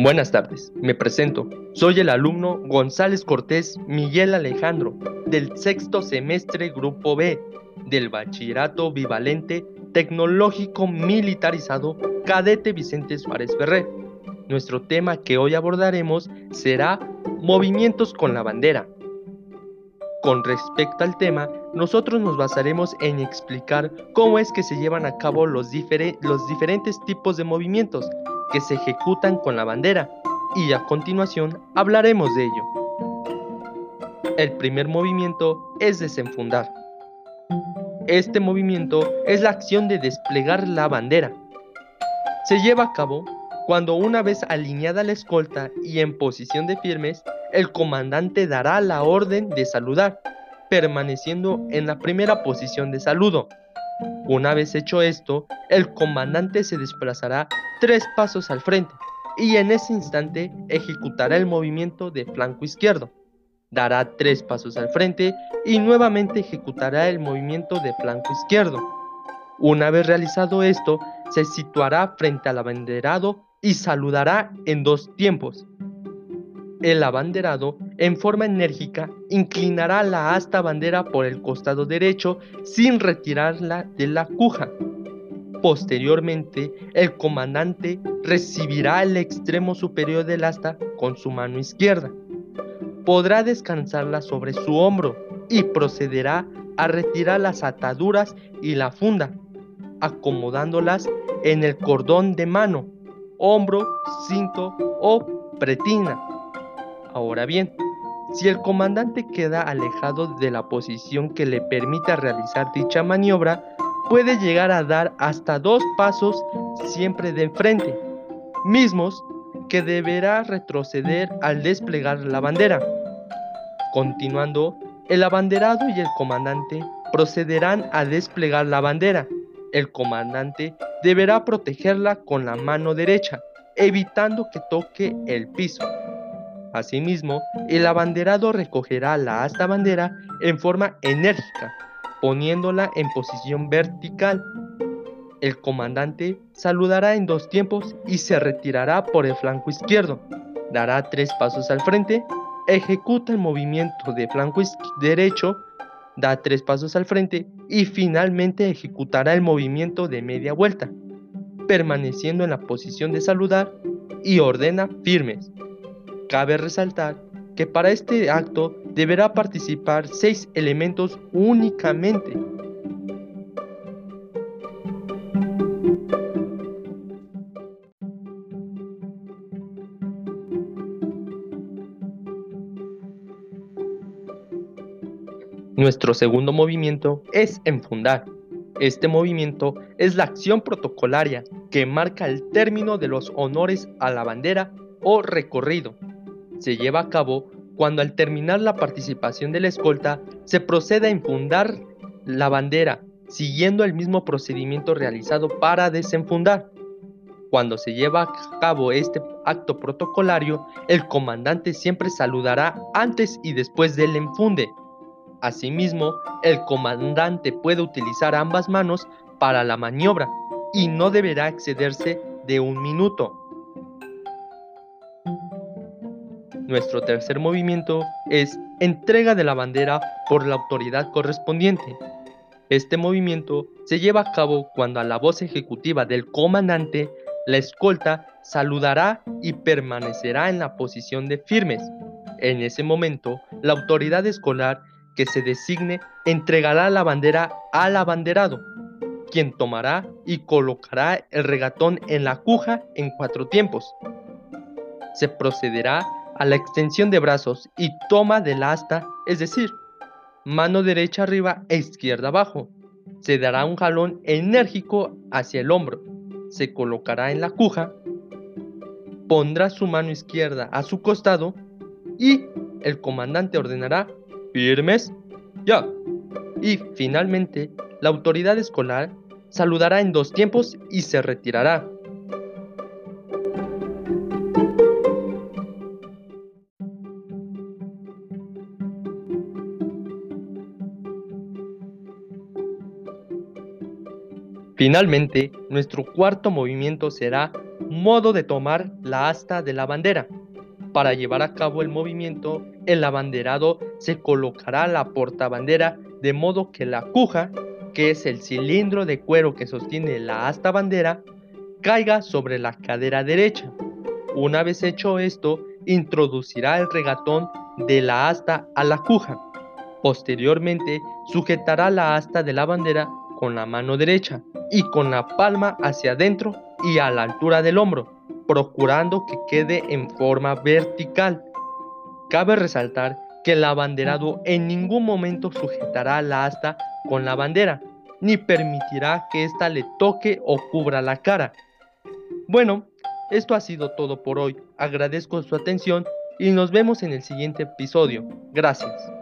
Buenas tardes, me presento. Soy el alumno González Cortés Miguel Alejandro del sexto semestre Grupo B del Bachillerato Bivalente Tecnológico Militarizado Cadete Vicente Suárez Ferrer. Nuestro tema que hoy abordaremos será movimientos con la bandera. Con respecto al tema, nosotros nos basaremos en explicar cómo es que se llevan a cabo los diferentes tipos de movimientos que se ejecutan con la bandera y a continuación hablaremos de ello. El primer movimiento es desenfundar. Este movimiento es la acción de desplegar la bandera. Se lleva a cabo cuando una vez alineada la escolta y en posición de firmes, el comandante dará la orden de saludar, permaneciendo en la primera posición de saludo. Una vez hecho esto, el comandante se desplazará tres pasos al frente y en ese instante ejecutará el movimiento de flanco izquierdo. Dará tres pasos al frente y nuevamente ejecutará el movimiento de flanco izquierdo. Una vez realizado esto, se situará frente al abanderado y saludará en dos tiempos. El abanderado, en forma enérgica, inclinará la asta bandera por el costado derecho sin retirarla de la cuja. Posteriormente, el comandante recibirá el extremo superior del asta con su mano izquierda. Podrá descansarla sobre su hombro y procederá a retirar las ataduras y la funda, acomodándolas en el cordón de mano, hombro, cinto o pretina. Ahora bien, si el comandante queda alejado de la posición que le permita realizar dicha maniobra, puede llegar a dar hasta dos pasos siempre de frente, mismos que deberá retroceder al desplegar la bandera. Continuando, el abanderado y el comandante procederán a desplegar la bandera. El comandante deberá protegerla con la mano derecha, evitando que toque el piso. Asimismo, el abanderado recogerá la asta bandera en forma enérgica, poniéndola en posición vertical. El comandante saludará en dos tiempos y se retirará por el flanco izquierdo. Dará tres pasos al frente, ejecuta el movimiento de flanco derecho, da tres pasos al frente y finalmente ejecutará el movimiento de media vuelta, permaneciendo en la posición de saludar y ordena firmes. Cabe resaltar que para este acto deberá participar seis elementos únicamente. Nuestro segundo movimiento es enfundar. Este movimiento es la acción protocolaria que marca el término de los honores a la bandera o recorrido se lleva a cabo cuando al terminar la participación de la escolta se procede a enfundar la bandera, siguiendo el mismo procedimiento realizado para desenfundar. Cuando se lleva a cabo este acto protocolario, el comandante siempre saludará antes y después del enfunde. Asimismo, el comandante puede utilizar ambas manos para la maniobra y no deberá excederse de un minuto. Nuestro tercer movimiento es entrega de la bandera por la autoridad correspondiente. Este movimiento se lleva a cabo cuando a la voz ejecutiva del comandante, la escolta saludará y permanecerá en la posición de firmes. En ese momento, la autoridad escolar que se designe entregará la bandera al abanderado, quien tomará y colocará el regatón en la cuja en cuatro tiempos. Se procederá a la extensión de brazos y toma del asta, es decir, mano derecha arriba e izquierda abajo. Se dará un jalón enérgico hacia el hombro. Se colocará en la cuja, pondrá su mano izquierda a su costado y el comandante ordenará firmes ya. Y finalmente, la autoridad escolar saludará en dos tiempos y se retirará. Finalmente, nuestro cuarto movimiento será Modo de tomar la asta de la bandera. Para llevar a cabo el movimiento, el abanderado se colocará la portabandera de modo que la cuja, que es el cilindro de cuero que sostiene la asta bandera, caiga sobre la cadera derecha. Una vez hecho esto, introducirá el regatón de la asta a la cuja. Posteriormente, sujetará la asta de la bandera con la mano derecha y con la palma hacia adentro y a la altura del hombro, procurando que quede en forma vertical. Cabe resaltar que el abanderado en ningún momento sujetará la asta con la bandera, ni permitirá que ésta le toque o cubra la cara. Bueno, esto ha sido todo por hoy. Agradezco su atención y nos vemos en el siguiente episodio. Gracias.